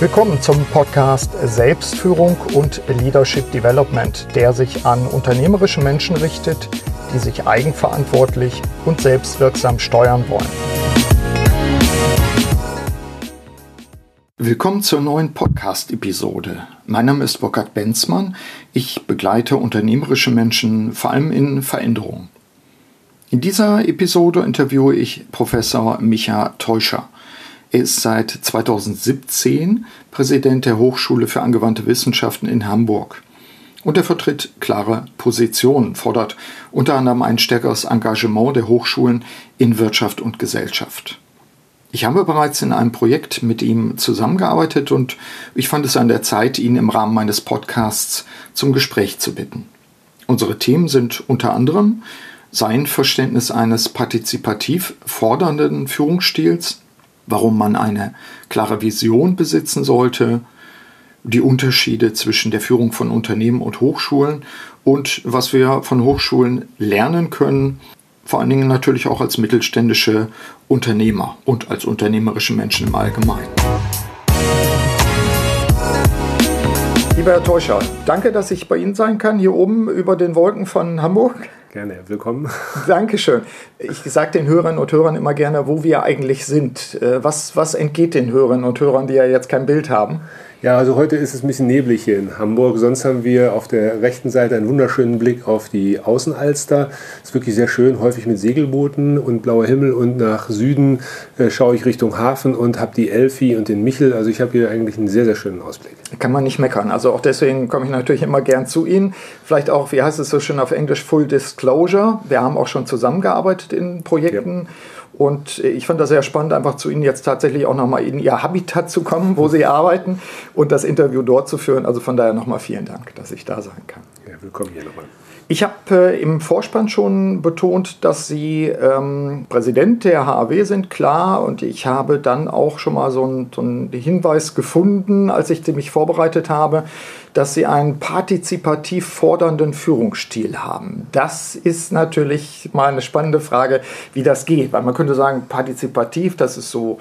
Willkommen zum Podcast Selbstführung und Leadership Development, der sich an unternehmerische Menschen richtet, die sich eigenverantwortlich und selbstwirksam steuern wollen. Willkommen zur neuen Podcast-Episode. Mein Name ist Burkhard Benzmann. Ich begleite unternehmerische Menschen vor allem in Veränderungen. In dieser Episode interviewe ich Professor Micha Teuscher. Er ist seit 2017 Präsident der Hochschule für angewandte Wissenschaften in Hamburg. Und er vertritt klare Positionen, fordert unter anderem ein stärkeres Engagement der Hochschulen in Wirtschaft und Gesellschaft. Ich habe bereits in einem Projekt mit ihm zusammengearbeitet und ich fand es an der Zeit, ihn im Rahmen meines Podcasts zum Gespräch zu bitten. Unsere Themen sind unter anderem sein Verständnis eines partizipativ fordernden Führungsstils, warum man eine klare Vision besitzen sollte, die Unterschiede zwischen der Führung von Unternehmen und Hochschulen und was wir von Hochschulen lernen können, vor allen Dingen natürlich auch als mittelständische Unternehmer und als unternehmerische Menschen im Allgemeinen. Lieber Herr Teuscher, danke, dass ich bei Ihnen sein kann, hier oben über den Wolken von Hamburg. Gerne, willkommen. Dankeschön. Ich sage den Hörerinnen und Hörern immer gerne, wo wir eigentlich sind. Äh, was, was entgeht den Hörerinnen und Hörern, die ja jetzt kein Bild haben? Ja, also heute ist es ein bisschen neblig hier in Hamburg. Sonst haben wir auf der rechten Seite einen wunderschönen Blick auf die Außenalster. Ist wirklich sehr schön, häufig mit Segelbooten und blauer Himmel. Und nach Süden äh, schaue ich Richtung Hafen und habe die Elfi und den Michel. Also ich habe hier eigentlich einen sehr, sehr schönen Ausblick. Kann man nicht meckern. Also auch deswegen komme ich natürlich immer gern zu Ihnen. Vielleicht auch, wie heißt es so schön auf Englisch, Full Disclosure. Wir haben auch schon zusammengearbeitet in Projekten. Ja. Und ich fand das sehr spannend, einfach zu Ihnen jetzt tatsächlich auch nochmal in Ihr Habitat zu kommen, wo Sie arbeiten und das Interview dort zu führen. Also von daher nochmal vielen Dank, dass ich da sein kann. Ja, willkommen hier nochmal. Ich habe äh, im Vorspann schon betont, dass Sie ähm, Präsident der HAW sind, klar. Und ich habe dann auch schon mal so einen, so einen Hinweis gefunden, als ich mich vorbereitet habe, dass Sie einen partizipativ fordernden Führungsstil haben. Das ist natürlich mal eine spannende Frage, wie das geht. Weil man könnte sagen, partizipativ, das ist so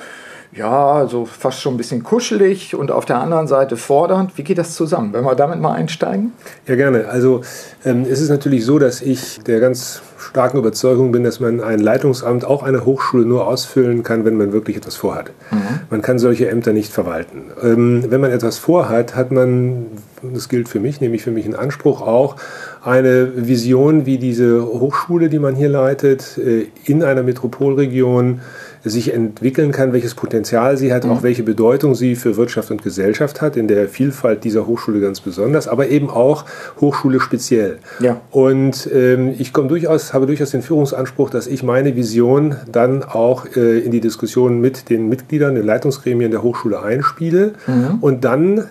ja, so fast schon ein bisschen kuschelig und auf der anderen Seite fordernd. Wie geht das zusammen? Wenn wir damit mal einsteigen? Ja, gerne. Also ähm, es ist natürlich so, dass ich der ganz starken Überzeugung bin, dass man ein Leitungsamt, auch eine Hochschule, nur ausfüllen kann, wenn man wirklich etwas vorhat. Mhm. Man kann solche Ämter nicht verwalten. Ähm, wenn man etwas vorhat, hat man, das gilt für mich, nämlich für mich einen Anspruch auch, eine Vision, wie diese Hochschule, die man hier leitet, äh, in einer Metropolregion sich entwickeln kann, welches Potenzial sie hat, mhm. auch welche Bedeutung sie für Wirtschaft und Gesellschaft hat, in der Vielfalt dieser Hochschule ganz besonders, aber eben auch Hochschule speziell. Ja. Und ähm, ich komme durchaus, habe durchaus den Führungsanspruch, dass ich meine Vision dann auch äh, in die Diskussion mit den Mitgliedern, den Leitungsgremien der Hochschule einspiele mhm. und dann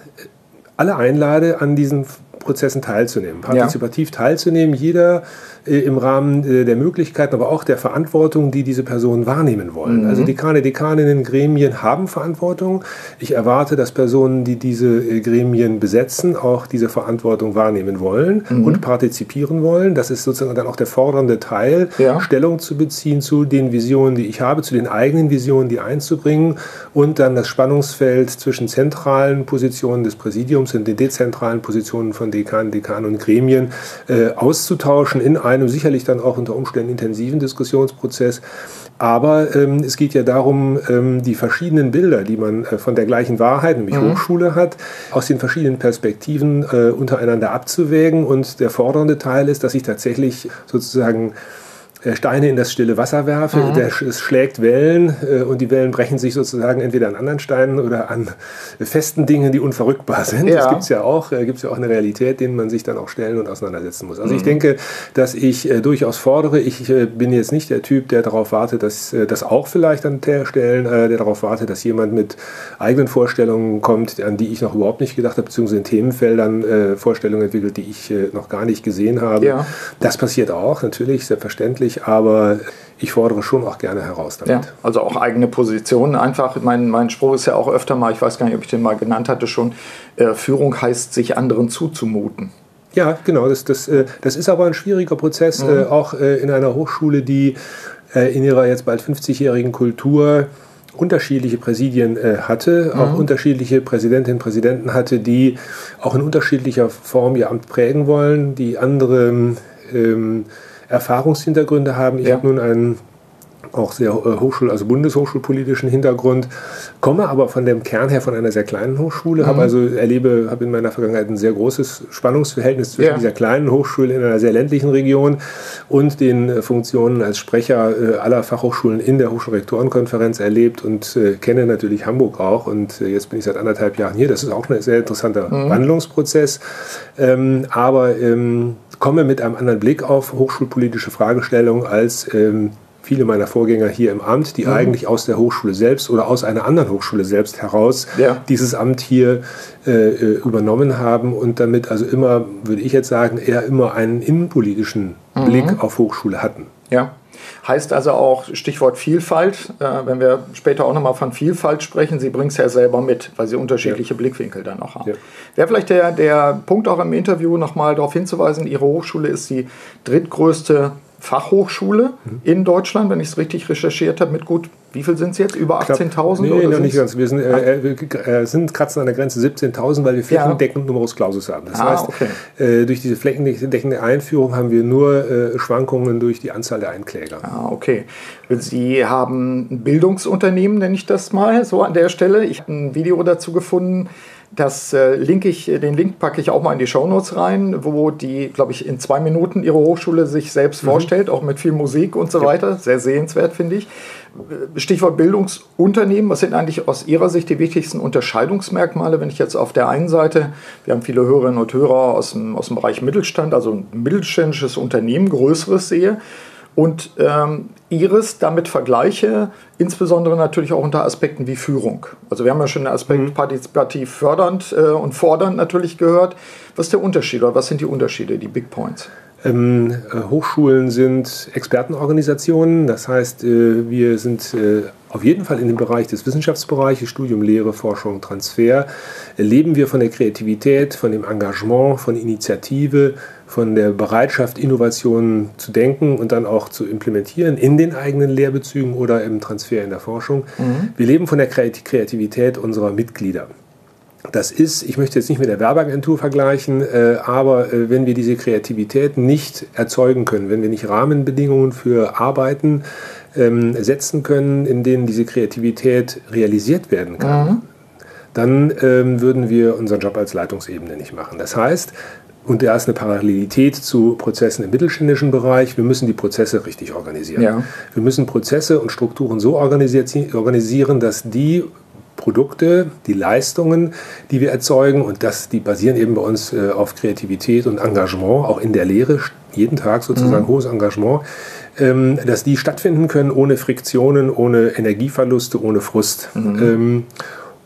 alle einlade, an diesen Prozessen teilzunehmen, partizipativ ja. teilzunehmen. Jeder im Rahmen äh, der Möglichkeiten, aber auch der Verantwortung, die diese Personen wahrnehmen wollen. Mhm. Also Dekane, Dekaninnen, Gremien haben Verantwortung. Ich erwarte, dass Personen, die diese äh, Gremien besetzen, auch diese Verantwortung wahrnehmen wollen mhm. und partizipieren wollen. Das ist sozusagen dann auch der fordernde Teil, ja. Stellung zu beziehen zu den Visionen, die ich habe, zu den eigenen Visionen, die einzubringen und dann das Spannungsfeld zwischen zentralen Positionen des Präsidiums und den dezentralen Positionen von Dekanen, Dekanen und Gremien äh, auszutauschen in einem einem sicherlich dann auch unter Umständen intensiven Diskussionsprozess. Aber ähm, es geht ja darum, ähm, die verschiedenen Bilder, die man äh, von der gleichen Wahrheit, nämlich mhm. Hochschule hat, aus den verschiedenen Perspektiven äh, untereinander abzuwägen. Und der fordernde Teil ist, dass ich tatsächlich sozusagen Steine in das stille Wasser werfe. Mhm. Der, es schlägt Wellen äh, und die Wellen brechen sich sozusagen entweder an anderen Steinen oder an festen Dingen, die unverrückbar sind. Ja. Das gibt es ja auch, äh, gibt ja auch eine Realität, denen man sich dann auch stellen und auseinandersetzen muss. Also mhm. ich denke, dass ich äh, durchaus fordere. Ich äh, bin jetzt nicht der Typ, der darauf wartet, dass äh, das auch vielleicht an der Stellen, der darauf wartet, dass jemand mit eigenen Vorstellungen kommt, an die ich noch überhaupt nicht gedacht habe, beziehungsweise in Themenfeldern Vorstellungen entwickelt, die ich noch gar nicht gesehen habe. Ja. Das passiert auch, natürlich, selbstverständlich aber ich fordere schon auch gerne heraus damit. Ja, also auch eigene Positionen einfach. Mein, mein Spruch ist ja auch öfter mal, ich weiß gar nicht, ob ich den mal genannt hatte schon, äh, Führung heißt, sich anderen zuzumuten. Ja, genau. Das, das, äh, das ist aber ein schwieriger Prozess, mhm. äh, auch äh, in einer Hochschule, die äh, in ihrer jetzt bald 50-jährigen Kultur unterschiedliche Präsidien äh, hatte, mhm. auch unterschiedliche Präsidentinnen und Präsidenten hatte, die auch in unterschiedlicher Form ihr Amt prägen wollen, die andere ähm, Erfahrungshintergründe haben. Ich ja. habe nun einen auch sehr äh, Hochschul-, also bundeshochschulpolitischen Hintergrund, komme aber von dem Kern her von einer sehr kleinen Hochschule, mhm. habe also erlebe, habe in meiner Vergangenheit ein sehr großes Spannungsverhältnis zwischen ja. dieser kleinen Hochschule in einer sehr ländlichen Region und den äh, Funktionen als Sprecher äh, aller Fachhochschulen in der Hochschulrektorenkonferenz erlebt und kenne natürlich Hamburg auch und jetzt bin ich seit anderthalb Jahren hier. Das ist auch ein sehr interessanter mhm. Wandlungsprozess, ähm, aber ähm, komme mit einem anderen Blick auf hochschulpolitische Fragestellungen als ähm, viele meiner Vorgänger hier im Amt, die mhm. eigentlich aus der Hochschule selbst oder aus einer anderen Hochschule selbst heraus ja. dieses Amt hier äh, äh, übernommen haben und damit also immer, würde ich jetzt sagen, eher immer einen innenpolitischen mhm. Blick auf Hochschule hatten. Ja. Heißt also auch Stichwort Vielfalt, äh, wenn wir später auch nochmal von Vielfalt sprechen, Sie bringen es ja selber mit, weil Sie unterschiedliche ja. Blickwinkel dann auch haben. Ja. Wäre vielleicht der, der Punkt auch im Interview nochmal darauf hinzuweisen, Ihre Hochschule ist die drittgrößte Fachhochschule mhm. in Deutschland, wenn ich es richtig recherchiert habe, mit gut, wie viel sind es jetzt? Über 18.000? Nee, noch nicht ganz. Wir sind, äh, äh, äh, sind kratzen an der Grenze 17.000, weil wir flächendeckend ja. Numerus Clausus haben. Das ah, heißt, okay. äh, durch diese flächendeckende Einführung haben wir nur äh, Schwankungen durch die Anzahl der Einkläger. Ah, okay. Sie haben ein Bildungsunternehmen, nenne ich das mal, so an der Stelle. Ich habe ein Video dazu gefunden das äh, link ich, den Link packe ich auch mal in die Shownotes rein, wo die, glaube ich, in zwei Minuten ihre Hochschule sich selbst mhm. vorstellt, auch mit viel Musik und so ja. weiter. Sehr sehenswert, finde ich. Stichwort Bildungsunternehmen. Was sind eigentlich aus Ihrer Sicht die wichtigsten Unterscheidungsmerkmale, wenn ich jetzt auf der einen Seite, wir haben viele Hörerinnen und Hörer aus dem, aus dem Bereich Mittelstand, also ein mittelständisches Unternehmen, größeres sehe und ähm, Ihres damit vergleiche, insbesondere natürlich auch unter Aspekten wie Führung. Also wir haben ja schon den Aspekt mhm. partizipativ fördernd äh, und fordernd natürlich gehört. Was ist der Unterschied oder was sind die Unterschiede, die Big Points? Ähm, äh, Hochschulen sind Expertenorganisationen, das heißt, äh, wir sind äh, auf jeden Fall in dem Bereich des Wissenschaftsbereiches, Studium, Lehre, Forschung, Transfer, leben wir von der Kreativität, von dem Engagement, von Initiative, von der Bereitschaft, Innovationen zu denken und dann auch zu implementieren in den eigenen Lehrbezügen oder im Transfer in der Forschung. Mhm. Wir leben von der Kreativität unserer Mitglieder. Das ist, ich möchte jetzt nicht mit der Werbeagentur vergleichen, äh, aber äh, wenn wir diese Kreativität nicht erzeugen können, wenn wir nicht Rahmenbedingungen für Arbeiten ähm, setzen können, in denen diese Kreativität realisiert werden kann, mhm. dann ähm, würden wir unseren Job als Leitungsebene nicht machen. Das heißt, und da ist eine Parallelität zu Prozessen im mittelständischen Bereich. Wir müssen die Prozesse richtig organisieren. Ja. Wir müssen Prozesse und Strukturen so organisieren, dass die Produkte, die Leistungen, die wir erzeugen, und das, die basieren eben bei uns äh, auf Kreativität und Engagement, auch in der Lehre, jeden Tag sozusagen mhm. hohes Engagement, ähm, dass die stattfinden können ohne Friktionen, ohne Energieverluste, ohne Frust. Mhm. Ähm,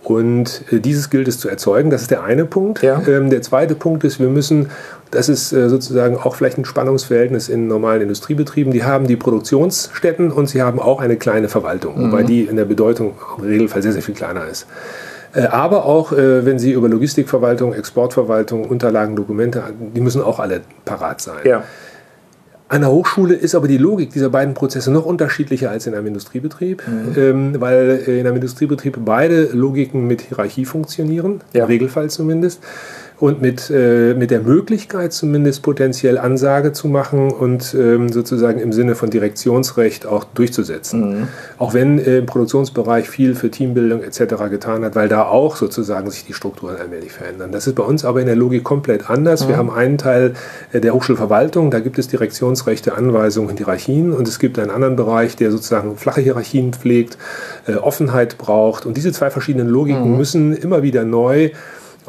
und äh, dieses gilt es zu erzeugen. Das ist der eine Punkt. Ja. Ähm, der zweite Punkt ist, wir müssen, das ist äh, sozusagen auch vielleicht ein Spannungsverhältnis in normalen Industriebetrieben, die haben die Produktionsstätten und sie haben auch eine kleine Verwaltung, mhm. wobei die in der Bedeutung im Regelfall sehr, sehr viel kleiner ist. Äh, aber auch, äh, wenn Sie über Logistikverwaltung, Exportverwaltung, Unterlagen, Dokumente, die müssen auch alle parat sein. Ja. An der Hochschule ist aber die Logik dieser beiden Prozesse noch unterschiedlicher als in einem Industriebetrieb, mhm. ähm, weil in einem Industriebetrieb beide Logiken mit Hierarchie funktionieren, ja. im Regelfall zumindest und mit, äh, mit der Möglichkeit zumindest potenziell Ansage zu machen und ähm, sozusagen im Sinne von Direktionsrecht auch durchzusetzen. Mhm. Auch wenn äh, im Produktionsbereich viel für Teambildung etc. getan hat, weil da auch sozusagen sich die Strukturen allmählich verändern. Das ist bei uns aber in der Logik komplett anders. Mhm. Wir haben einen Teil äh, der Hochschulverwaltung, da gibt es Direktionsrechte, Anweisungen, Hierarchien und es gibt einen anderen Bereich, der sozusagen flache Hierarchien pflegt, äh, Offenheit braucht und diese zwei verschiedenen Logiken mhm. müssen immer wieder neu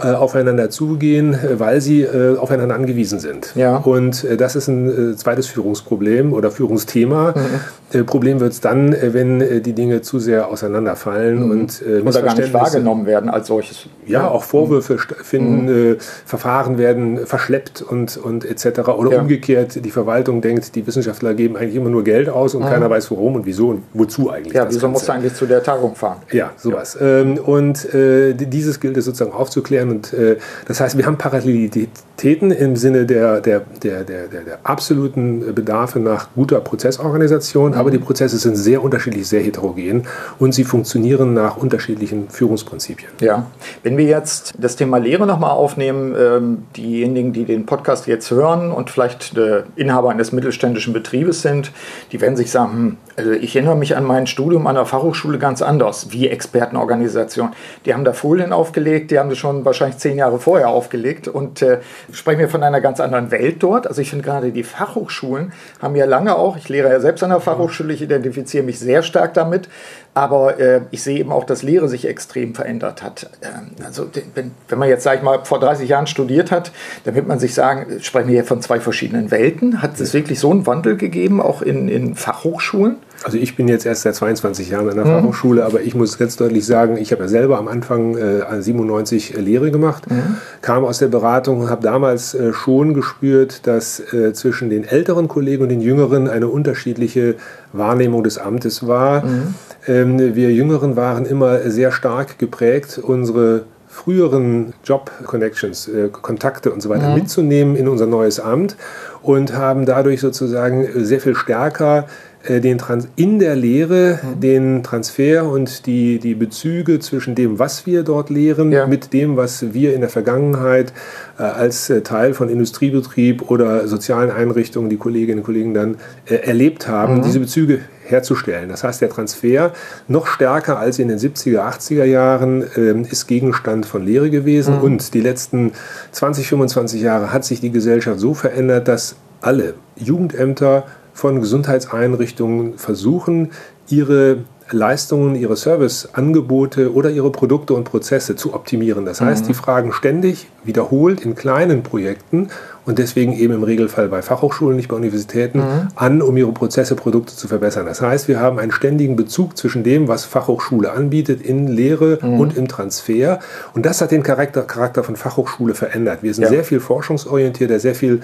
aufeinander zugehen, äh, weil sie äh, aufeinander angewiesen sind. Ja. Und das ist ein zweites Führungsproblem oder Führungsthema. Mhm. Problem wird es dann, wenn die Dinge zu sehr auseinanderfallen mhm. und oder gar nicht wahrgenommen werden als solches. Ja, auch Vorwürfe mhm. finden, mhm. Verfahren werden verschleppt und, und etc. Oder ja. umgekehrt, die Verwaltung denkt, die Wissenschaftler geben eigentlich immer nur Geld aus und mhm. keiner weiß warum und wieso und wozu eigentlich. Ja, wieso muss du eigentlich zu der Tagung fahren? Ja, sowas. Ja. Ähm, und dieses gilt es sozusagen aufzuklären. Und äh, das heißt, wir haben Parallelitäten im Sinne der, der, der, der, der, der absoluten Bedarfe nach guter Prozessorganisation, mhm. aber die Prozesse sind sehr unterschiedlich, sehr heterogen und sie funktionieren nach unterschiedlichen Führungsprinzipien. Ja, wenn wir jetzt das Thema Lehre nochmal aufnehmen, ähm, diejenigen, die den Podcast jetzt hören und vielleicht äh, Inhaber eines mittelständischen Betriebes sind, die werden sich sagen, hm, also ich erinnere mich an mein Studium an der Fachhochschule ganz anders, wie Expertenorganisation. Die haben da Folien aufgelegt, die haben das schon wahrscheinlich zehn Jahre vorher aufgelegt und äh, sprechen wir von einer ganz anderen Welt dort. Also ich finde gerade die Fachhochschulen haben ja lange auch, ich lehre ja selbst an der Fachhochschule, ich identifiziere mich sehr stark damit, aber äh, ich sehe eben auch, dass Lehre sich extrem verändert hat. Ähm, also wenn, wenn man jetzt, sage ich mal, vor 30 Jahren studiert hat, dann wird man sich sagen, sprechen wir hier von zwei verschiedenen Welten. Hat es wirklich so einen Wandel gegeben, auch in, in Fachhochschulen? Also ich bin jetzt erst seit 22 Jahren an der mhm. Fachhochschule, aber ich muss ganz deutlich sagen, ich habe ja selber am Anfang äh, 97 äh, Lehre gemacht, mhm. kam aus der Beratung und habe damals äh, schon gespürt, dass äh, zwischen den älteren Kollegen und den jüngeren eine unterschiedliche Wahrnehmung des Amtes war. Mhm. Ähm, wir Jüngeren waren immer sehr stark geprägt, unsere früheren Job-Connections, äh, Kontakte und so weiter mhm. mitzunehmen in unser neues Amt und haben dadurch sozusagen sehr viel stärker äh, den Trans in der Lehre mhm. den Transfer und die, die Bezüge zwischen dem, was wir dort lehren, ja. mit dem, was wir in der Vergangenheit äh, als äh, Teil von Industriebetrieb oder sozialen Einrichtungen, die Kolleginnen und Kollegen dann äh, erlebt haben, mhm. diese Bezüge herzustellen. Das heißt, der Transfer noch stärker als in den 70er, 80er Jahren äh, ist Gegenstand von Lehre gewesen mhm. und die letzten 20, 25 Jahre hat sich die Gesellschaft so verändert, dass alle Jugendämter von Gesundheitseinrichtungen versuchen, ihre Leistungen, ihre Serviceangebote oder ihre Produkte und Prozesse zu optimieren. Das heißt, mhm. die fragen ständig wiederholt in kleinen Projekten und deswegen eben im Regelfall bei Fachhochschulen, nicht bei Universitäten, mhm. an, um ihre Prozesse, Produkte zu verbessern. Das heißt, wir haben einen ständigen Bezug zwischen dem, was Fachhochschule anbietet in Lehre mhm. und im Transfer. Und das hat den Charakter, Charakter von Fachhochschule verändert. Wir sind ja. sehr viel forschungsorientierter, sehr viel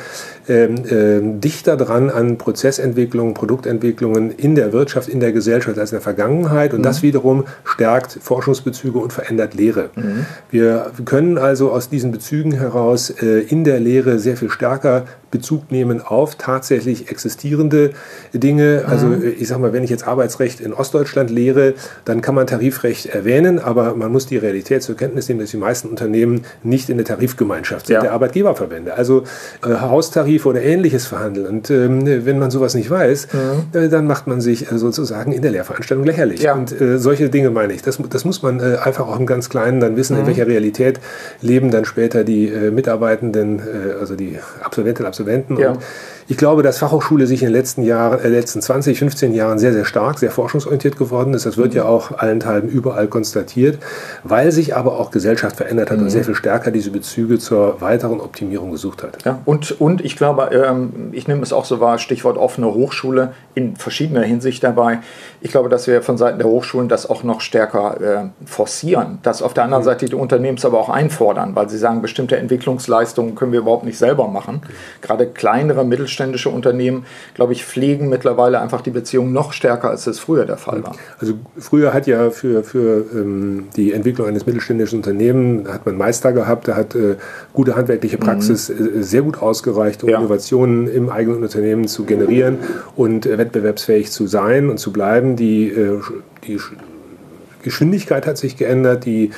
ähm, äh, dichter dran an Prozessentwicklungen, Produktentwicklungen in der Wirtschaft, in der Gesellschaft als in der Vergangenheit. Und mhm. das wiederum stärkt Forschungsbezüge und verändert Lehre. Mhm. Wir können also aus diesen Bezügen heraus äh, in der Lehre sehr viel stärker Bezug nehmen auf tatsächlich existierende Dinge. Also mhm. ich sage mal, wenn ich jetzt Arbeitsrecht in Ostdeutschland lehre, dann kann man Tarifrecht erwähnen, aber man muss die Realität zur Kenntnis nehmen, dass die meisten Unternehmen nicht in der Tarifgemeinschaft sind, ja. der Arbeitgeberverbände. Also äh, Haustarife oder ähnliches verhandeln. Und ähm, wenn man sowas nicht weiß, mhm. äh, dann macht man sich äh, sozusagen in der Lehrveranstaltung lächerlich. Ja. Und äh, solche Dinge meine ich. Das, das muss man äh, einfach auch im ganz Kleinen dann wissen, mhm. in welcher Realität leben dann später die äh, Mitarbeitenden, also die Absolventinnen und Absolventen. Ja. Und ich glaube, dass Fachhochschule sich in den letzten Jahren, äh, letzten 20, 15 Jahren sehr, sehr stark, sehr forschungsorientiert geworden ist. Das wird ja auch allenthalben überall konstatiert, weil sich aber auch Gesellschaft verändert hat mhm. und sehr viel stärker diese Bezüge zur weiteren Optimierung gesucht hat. Ja, und, und ich glaube, ähm, ich nehme es auch so wahr, Stichwort offene Hochschule in verschiedener Hinsicht dabei. Ich glaube, dass wir von Seiten der Hochschulen das auch noch stärker äh, forcieren, dass auf der anderen mhm. Seite die Unternehmen es aber auch einfordern, weil sie sagen, bestimmte Entwicklungsleistungen können wir überhaupt nicht selber machen. Mhm. Gerade kleinere, mittelständische mittelständische Unternehmen, glaube ich, pflegen mittlerweile einfach die Beziehung noch stärker, als das früher der Fall war. Also früher hat ja für, für ähm, die Entwicklung eines mittelständischen Unternehmens hat man Meister gehabt, da hat äh, gute handwerkliche Praxis mhm. äh, sehr gut ausgereicht, um ja. Innovationen im eigenen Unternehmen zu generieren und äh, wettbewerbsfähig zu sein und zu bleiben. Die, äh, die Geschwindigkeit hat sich geändert, die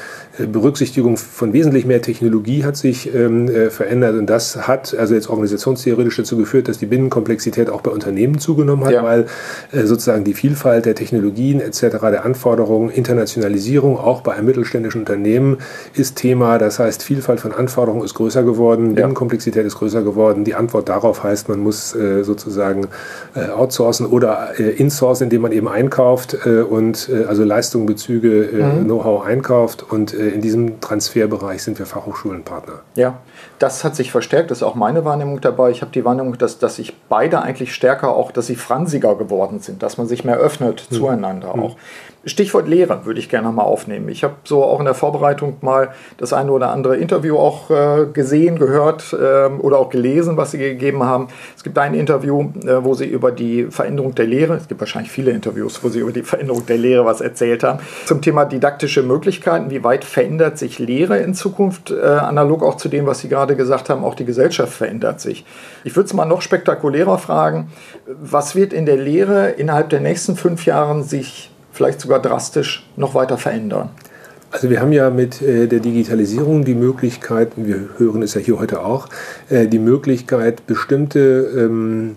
Berücksichtigung von wesentlich mehr Technologie hat sich ähm, äh, verändert und das hat also jetzt organisationstheoretisch dazu geführt, dass die Binnenkomplexität auch bei Unternehmen zugenommen hat, ja. weil äh, sozusagen die Vielfalt der Technologien etc., der Anforderungen, Internationalisierung auch bei einem mittelständischen Unternehmen ist Thema. Das heißt, Vielfalt von Anforderungen ist größer geworden, ja. Binnenkomplexität ist größer geworden. Die Antwort darauf heißt, man muss äh, sozusagen äh, outsourcen oder äh, insourcen, indem man eben einkauft und also Leistungen, Bezüge, mhm. Know-how einkauft und in diesem Transferbereich sind wir Fachhochschulenpartner. Ja, das hat sich verstärkt, das ist auch meine Wahrnehmung dabei. Ich habe die Wahrnehmung, dass, dass sich beide eigentlich stärker auch, dass sie fransiger geworden sind, dass man sich mehr öffnet mhm. zueinander auch. Stichwort Lehre würde ich gerne mal aufnehmen. Ich habe so auch in der Vorbereitung mal das eine oder andere Interview auch äh, gesehen, gehört äh, oder auch gelesen, was Sie gegeben haben. Es gibt ein Interview, äh, wo Sie über die Veränderung der Lehre, es gibt wahrscheinlich viele Interviews, wo Sie über die Veränderung der Lehre was erzählt haben, zum Thema didaktische Möglichkeiten. Wie weit verändert sich Lehre in Zukunft? Äh, analog auch zu dem, was Sie gerade gesagt haben, auch die Gesellschaft verändert sich. Ich würde es mal noch spektakulärer fragen. Was wird in der Lehre innerhalb der nächsten fünf Jahren sich vielleicht sogar drastisch noch weiter verändern? Also wir haben ja mit äh, der Digitalisierung die Möglichkeit, wir hören es ja hier heute auch, äh, die Möglichkeit, bestimmte ähm,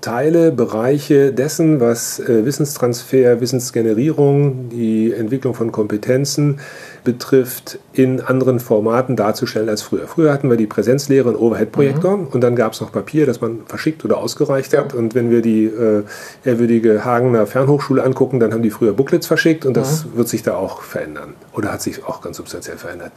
Teile, Bereiche dessen, was äh, Wissenstransfer, Wissensgenerierung, die Entwicklung von Kompetenzen betrifft, in anderen Formaten darzustellen als früher. Früher hatten wir die Präsenzlehre und Overhead-Projektor mhm. und dann gab es noch Papier, das man verschickt oder ausgereicht ja. hat. Und wenn wir die äh, ehrwürdige Hagener Fernhochschule angucken, dann haben die früher Booklets verschickt und das mhm. wird sich da auch verändern oder hat sich auch ganz substanziell verändert.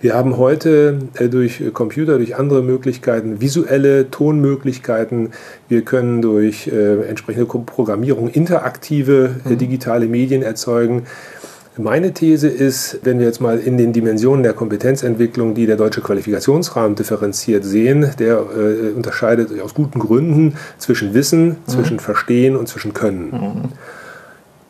Wir haben heute äh, durch Computer, durch andere Möglichkeiten, visuelle Tonmöglichkeiten, wir können durch äh, entsprechende Programmierung interaktive äh, mhm. digitale Medien erzeugen. Meine These ist, wenn wir jetzt mal in den Dimensionen der Kompetenzentwicklung, die der deutsche Qualifikationsrahmen differenziert sehen, der äh, unterscheidet aus guten Gründen zwischen Wissen, mhm. zwischen Verstehen und zwischen Können. Mhm.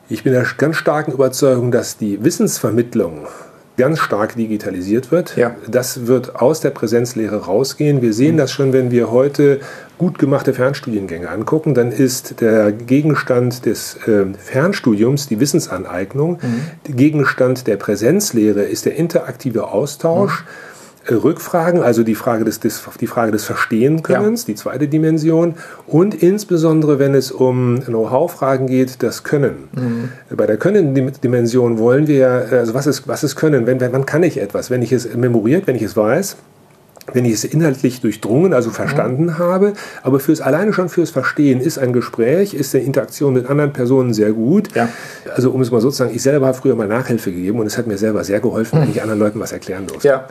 Ich bin der ganz starken Überzeugung, dass die Wissensvermittlung ganz stark digitalisiert wird. Ja. Das wird aus der Präsenzlehre rausgehen. Wir sehen mhm. das schon, wenn wir heute gut gemachte Fernstudiengänge angucken, dann ist der Gegenstand des äh, Fernstudiums die Wissensaneignung. Mhm. Gegenstand der Präsenzlehre ist der interaktive Austausch. Mhm. Rückfragen, also die Frage des, des, die Frage des Verstehenkönnens, ja. die zweite Dimension, und insbesondere, wenn es um Know-how-Fragen geht, das Können. Mhm. Bei der Können-Dimension wollen wir, also was ist, was ist Können? Wenn, wenn, wann kann ich etwas? Wenn ich es memoriert, wenn ich es weiß, wenn ich es inhaltlich durchdrungen, also verstanden mhm. habe, aber fürs alleine schon fürs Verstehen ist ein Gespräch, ist eine Interaktion mit anderen Personen sehr gut. Ja. Also um es mal so zu sagen, ich selber habe früher mal Nachhilfe gegeben und es hat mir selber sehr geholfen, mhm. wenn ich anderen Leuten was erklären durfte. Ja.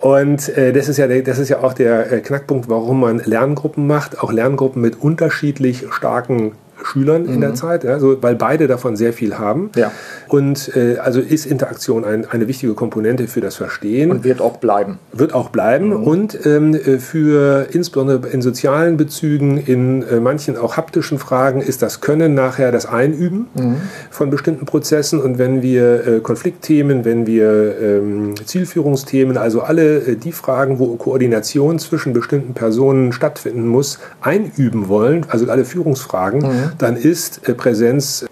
Und äh, das, ist ja das ist ja auch der äh, Knackpunkt, warum man Lerngruppen macht, auch Lerngruppen mit unterschiedlich starken Schülern mhm. in der mhm. Zeit, ja, so, weil beide davon sehr viel haben. Ja. Und äh, also ist Interaktion ein, eine wichtige Komponente für das Verstehen. Und wird auch bleiben. Wird auch bleiben. Mhm. Und ähm, äh, für insbesondere in sozialen Bezügen, in äh, manchen auch haptischen Fragen ist das Können nachher das Einüben mhm. von bestimmten Prozessen. Und wenn wir äh, Konfliktthemen, wenn wir ähm, Zielführungsthemen, also alle äh, die Fragen, wo Koordination zwischen bestimmten Personen stattfinden muss, einüben wollen, also alle Führungsfragen, mhm dann ist äh, Präsenz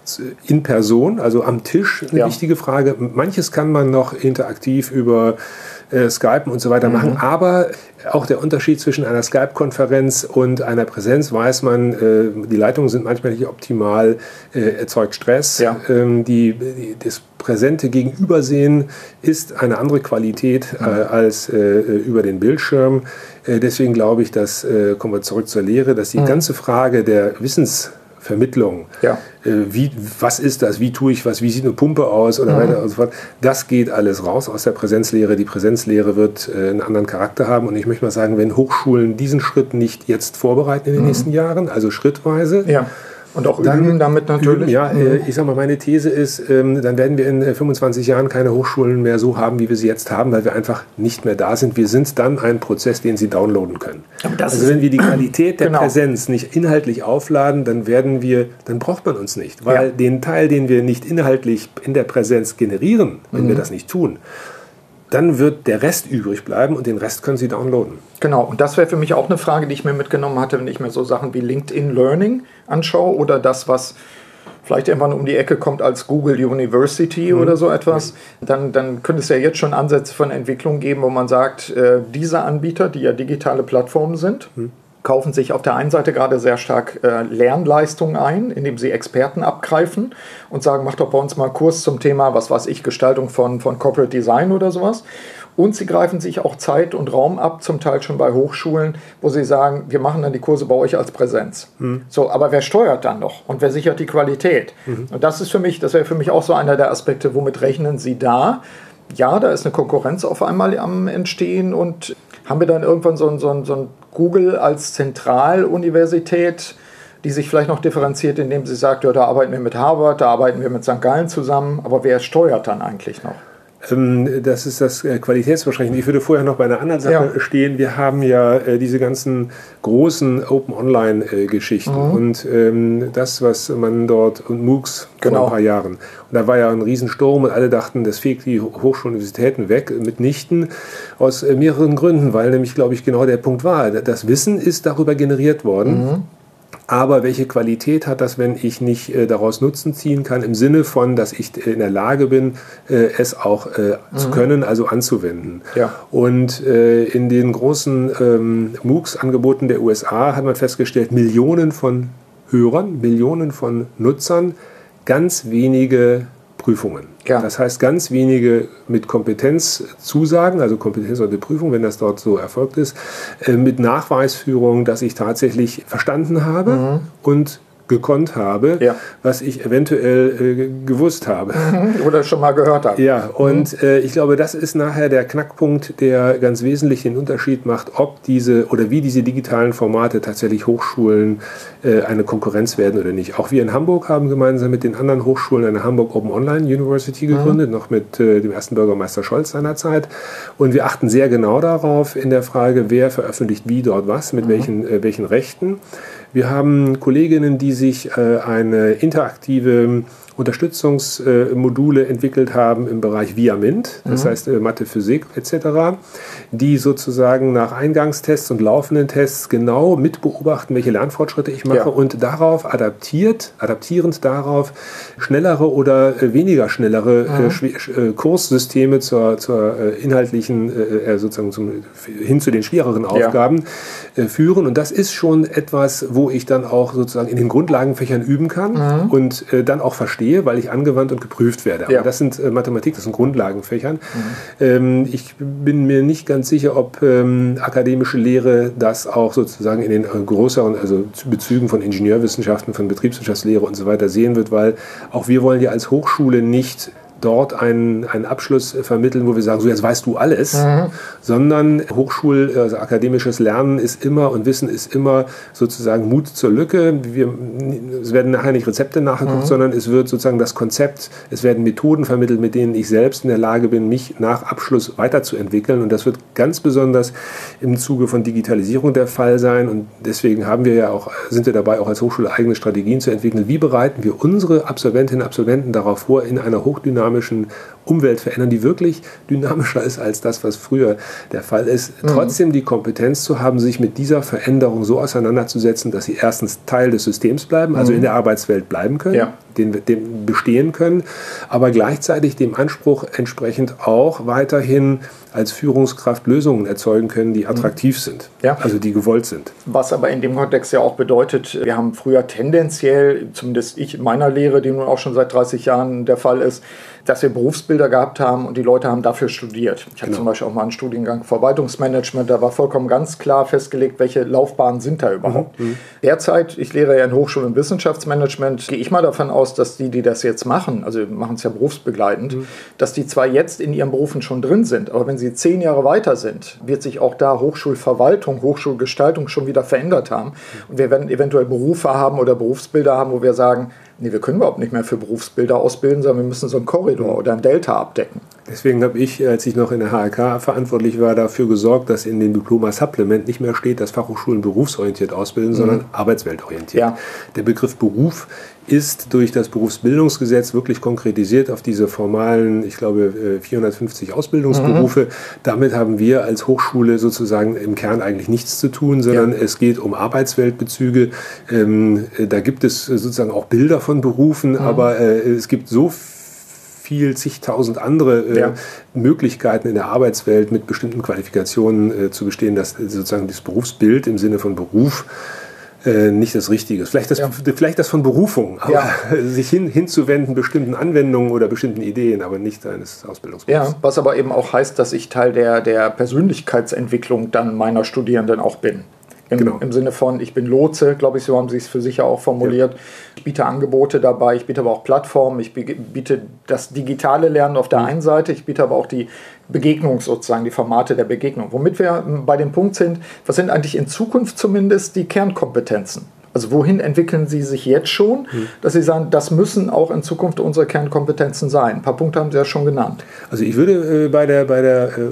in Person, also am Tisch, eine ja. wichtige Frage. Manches kann man noch interaktiv über äh, Skypen und so weiter mhm. machen, aber auch der Unterschied zwischen einer Skype-Konferenz und einer Präsenz weiß man, äh, die Leitungen sind manchmal nicht optimal, äh, erzeugt Stress. Ja. Ähm, die, die, das präsente Gegenübersehen ist eine andere Qualität äh, mhm. als äh, über den Bildschirm. Äh, deswegen glaube ich, dass, kommen wir zurück zur Lehre, dass die mhm. ganze Frage der Wissens- Vermittlung. Ja. Äh, wie, was ist das? Wie tue ich was? Wie sieht eine Pumpe aus? Oder mhm. weiter und so fort. Das geht alles raus aus der Präsenzlehre. Die Präsenzlehre wird äh, einen anderen Charakter haben. Und ich möchte mal sagen, wenn Hochschulen diesen Schritt nicht jetzt vorbereiten in den mhm. nächsten Jahren, also schrittweise, ja und auch dann, üben damit natürlich. Üben, ja, mhm. ich sag mal, meine These ist, ähm, dann werden wir in 25 äh, Jahren keine Hochschulen mehr so haben, wie wir sie jetzt haben, weil wir einfach nicht mehr da sind. Wir sind dann ein Prozess, den sie downloaden können. also wenn wir die Qualität der genau. Präsenz nicht inhaltlich aufladen, dann werden wir, dann braucht man uns nicht, weil ja. den Teil, den wir nicht inhaltlich in der Präsenz generieren, wenn mhm. wir das nicht tun, dann wird der Rest übrig bleiben und den Rest können Sie downloaden. Genau, und das wäre für mich auch eine Frage, die ich mir mitgenommen hatte, wenn ich mir so Sachen wie LinkedIn Learning anschaue oder das, was vielleicht irgendwann um die Ecke kommt als Google University mhm. oder so etwas, dann, dann könnte es ja jetzt schon Ansätze von Entwicklung geben, wo man sagt, äh, diese Anbieter, die ja digitale Plattformen sind, mhm kaufen sich auf der einen Seite gerade sehr stark äh, Lernleistungen ein, indem sie Experten abgreifen und sagen, mach doch bei uns mal einen Kurs zum Thema, was weiß ich, Gestaltung von, von Corporate Design oder sowas. Und sie greifen sich auch Zeit und Raum ab, zum Teil schon bei Hochschulen, wo sie sagen, wir machen dann die Kurse bei euch als Präsenz. Mhm. So, aber wer steuert dann noch und wer sichert die Qualität? Mhm. Und das ist für mich, das wäre für mich auch so einer der Aspekte, womit rechnen Sie da? Ja, da ist eine Konkurrenz auf einmal am Entstehen und haben wir dann irgendwann so ein, so ein, so ein Google als Zentraluniversität die sich vielleicht noch differenziert, indem sie sagt, ja, da arbeiten wir mit Harvard, da arbeiten wir mit St. Gallen zusammen, aber wer steuert dann eigentlich noch? Ähm, das ist das äh, Qualitätsversprechen. Ich würde vorher noch bei einer anderen Sache ja. stehen. Wir haben ja äh, diese ganzen großen Open Online Geschichten mhm. und ähm, das, was man dort und MOOCs genau. vor ein paar Jahren. Und da war ja ein Riesensturm und alle dachten, das fegt die Hochschulen und Universitäten weg. Mitnichten aus äh, mehreren Gründen, weil nämlich, glaube ich, genau der Punkt war. Das Wissen ist darüber generiert worden. Mhm. Aber welche Qualität hat das, wenn ich nicht äh, daraus Nutzen ziehen kann, im Sinne von, dass ich äh, in der Lage bin, äh, es auch äh, mhm. zu können, also anzuwenden? Ja. Und äh, in den großen ähm, MOOCs-Angeboten der USA hat man festgestellt, Millionen von Hörern, Millionen von Nutzern, ganz wenige Prüfungen. Ja. Das heißt, ganz wenige mit Kompetenzzusagen, also Kompetenz oder Prüfung, wenn das dort so erfolgt ist, äh, mit Nachweisführung, dass ich tatsächlich verstanden habe mhm. und gekonnt habe, ja. was ich eventuell äh, gewusst habe. Mhm. Oder schon mal gehört habe. Ja, und mhm. äh, ich glaube, das ist nachher der Knackpunkt, der ganz wesentlich den Unterschied macht, ob diese oder wie diese digitalen Formate tatsächlich Hochschulen äh, eine Konkurrenz werden oder nicht. Auch wir in Hamburg haben gemeinsam mit den anderen Hochschulen eine Hamburg Open Online University mhm. gegründet, mhm. noch mit äh, dem ersten Bürgermeister Scholz seinerzeit. Und wir achten sehr genau darauf in der Frage, wer veröffentlicht wie dort was, mit mhm. welchen, äh, welchen Rechten. Wir haben Kolleginnen, die sich äh, eine interaktive Unterstützungsmodule entwickelt haben im Bereich VIA-MINT, das mhm. heißt äh, Mathe, Physik etc., die sozusagen nach Eingangstests und laufenden Tests genau mitbeobachten, welche Lernfortschritte ich mache ja. und darauf adaptiert, adaptierend darauf schnellere oder äh, weniger schnellere mhm. Kurssysteme zur, zur inhaltlichen, sozusagen zum, hin zu den schwereren Aufgaben ja. führen. Und das ist schon etwas, wo ich dann auch sozusagen in den Grundlagenfächern üben kann mhm. und äh, dann auch verstehe, weil ich angewandt und geprüft werde. Aber ja. das sind äh, Mathematik, das sind Grundlagenfächern. Mhm. Ähm, ich bin mir nicht ganz sicher, ob ähm, akademische Lehre das auch sozusagen in den äh, größeren, also Bezügen von Ingenieurwissenschaften, von Betriebswirtschaftslehre und so weiter sehen wird, weil auch wir wollen ja als Hochschule nicht dort einen, einen Abschluss vermitteln, wo wir sagen, so jetzt weißt du alles, mhm. sondern Hochschul-, also akademisches Lernen ist immer und Wissen ist immer sozusagen Mut zur Lücke. Wir, es werden nachher nicht Rezepte nachgeguckt, mhm. sondern es wird sozusagen das Konzept, es werden Methoden vermittelt, mit denen ich selbst in der Lage bin, mich nach Abschluss weiterzuentwickeln. Und das wird ganz besonders im Zuge von Digitalisierung der Fall sein. Und deswegen haben wir ja auch, sind wir dabei, auch als Hochschule eigene Strategien zu entwickeln. Wie bereiten wir unsere Absolventinnen und Absolventen darauf vor, in einer hochdynamischen dynamischen Umwelt verändern, die wirklich dynamischer ist als das, was früher der Fall ist. Mhm. Trotzdem die Kompetenz zu haben, sich mit dieser Veränderung so auseinanderzusetzen, dass sie erstens Teil des Systems bleiben, also mhm. in der Arbeitswelt bleiben können, ja. den, den bestehen können, aber gleichzeitig dem Anspruch entsprechend auch weiterhin als Führungskraft Lösungen erzeugen können, die attraktiv mhm. sind, ja. also die gewollt sind. Was aber in dem Kontext ja auch bedeutet, wir haben früher tendenziell, zumindest ich in meiner Lehre, die nun auch schon seit 30 Jahren der Fall ist, dass wir Berufsbilder gehabt haben und die Leute haben dafür studiert. Ich hatte genau. zum Beispiel auch mal einen Studiengang Verwaltungsmanagement, da war vollkommen ganz klar festgelegt, welche Laufbahnen sind da überhaupt. Mhm. mhm. Derzeit, ich lehre ja in Hochschul- und Wissenschaftsmanagement, gehe ich mal davon aus, dass die, die das jetzt machen, also machen es ja berufsbegleitend, mhm. dass die zwar jetzt in ihren Berufen schon drin sind, aber wenn sie zehn Jahre weiter sind, wird sich auch da Hochschulverwaltung, Hochschulgestaltung schon wieder verändert haben. Und wir werden eventuell Berufe haben oder Berufsbilder haben, wo wir sagen, nee, wir können überhaupt nicht mehr für Berufsbilder ausbilden, sondern wir müssen so einen Korridor oder ein Delta abdecken. Deswegen habe ich, als ich noch in der HRK verantwortlich war, dafür gesorgt, dass in dem Diploma Supplement nicht mehr steht, dass Fachhochschulen berufsorientiert ausbilden, mhm. sondern arbeitsweltorientiert. Ja. Der Begriff Beruf ist durch das Berufsbildungsgesetz wirklich konkretisiert auf diese formalen, ich glaube, 450 äh, Ausbildungsberufe. Mhm. Damit haben wir als Hochschule sozusagen im Kern eigentlich nichts zu tun, sondern ja. es geht um Arbeitsweltbezüge. Ähm, da gibt es sozusagen auch Bilder von Berufen, mhm. aber äh, es gibt so viel, zigtausend andere äh, ja. Möglichkeiten in der Arbeitswelt mit bestimmten Qualifikationen äh, zu bestehen, dass sozusagen das Berufsbild im Sinne von Beruf äh, nicht das Richtige ist. Vielleicht das, ja. vielleicht das von Berufung, ja. sich hin, hinzuwenden bestimmten Anwendungen oder bestimmten Ideen, aber nicht eines Ausbildungsberufs. Ja, was aber eben auch heißt, dass ich Teil der, der Persönlichkeitsentwicklung dann meiner Studierenden auch bin. Im, genau. Im Sinne von, ich bin Lotse, glaube ich, so haben sie es für sich auch formuliert. Ja. Ich biete Angebote dabei, ich biete aber auch Plattformen, ich biete das digitale Lernen auf der mhm. einen Seite, ich biete aber auch die Begegnung sozusagen, die Formate der Begegnung. Womit wir bei dem Punkt sind, was sind eigentlich in Zukunft zumindest die Kernkompetenzen? Also wohin entwickeln Sie sich jetzt schon, mhm. dass Sie sagen, das müssen auch in Zukunft unsere Kernkompetenzen sein? Ein paar Punkte haben Sie ja schon genannt. Also ich würde äh, bei der, bei der äh,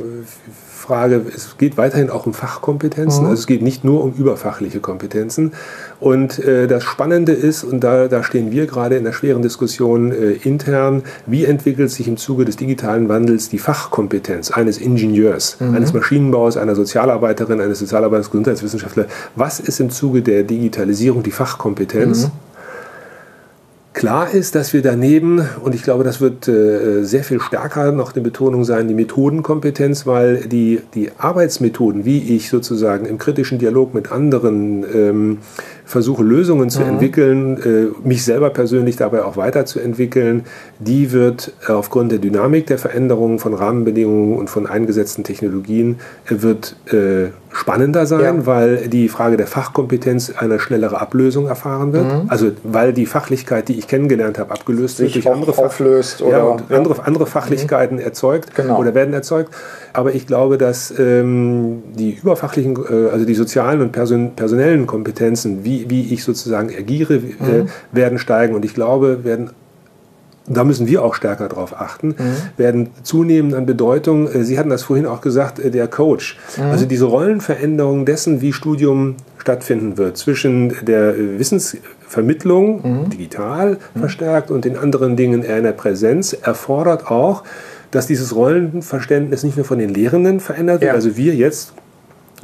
Frage, es geht weiterhin auch um Fachkompetenzen, mhm. also es geht nicht nur um überfachliche Kompetenzen. Und äh, das Spannende ist, und da, da stehen wir gerade in der schweren Diskussion äh, intern, wie entwickelt sich im Zuge des digitalen Wandels die Fachkompetenz eines Ingenieurs, mhm. eines Maschinenbauers, einer Sozialarbeiterin, eines Sozialarbeiters, Gesundheitswissenschaftler. Was ist im Zuge der Digitalisierung die Fachkompetenz? Mhm. Klar ist, dass wir daneben, und ich glaube, das wird äh, sehr viel stärker noch eine Betonung sein, die Methodenkompetenz, weil die, die Arbeitsmethoden, wie ich sozusagen im kritischen Dialog mit anderen ähm, versuche Lösungen zu mhm. entwickeln, äh, mich selber persönlich dabei auch weiterzuentwickeln, die wird aufgrund der Dynamik der Veränderungen von Rahmenbedingungen und von eingesetzten Technologien äh, wird äh, spannender sein, ja. weil die Frage der Fachkompetenz eine schnellere Ablösung erfahren wird. Mhm. Also weil die Fachlichkeit, die ich kennengelernt habe, abgelöst Sich wird durch andere, auflöst oder, ja, andere, andere Fachlichkeiten mhm. erzeugt genau. oder werden erzeugt. Aber ich glaube, dass ähm, die überfachlichen, äh, also die sozialen und person personellen Kompetenzen, wie, wie ich sozusagen agiere, äh, mhm. werden steigen. Und ich glaube, werden da müssen wir auch stärker darauf achten, mhm. werden zunehmend an Bedeutung. Äh, Sie hatten das vorhin auch gesagt, äh, der Coach. Mhm. Also diese Rollenveränderung dessen, wie Studium stattfinden wird, zwischen der Wissensvermittlung, mhm. digital verstärkt, und den anderen Dingen eher in der Präsenz, erfordert auch, dass dieses Rollenverständnis nicht nur von den Lehrenden verändert wird, ja. also wir jetzt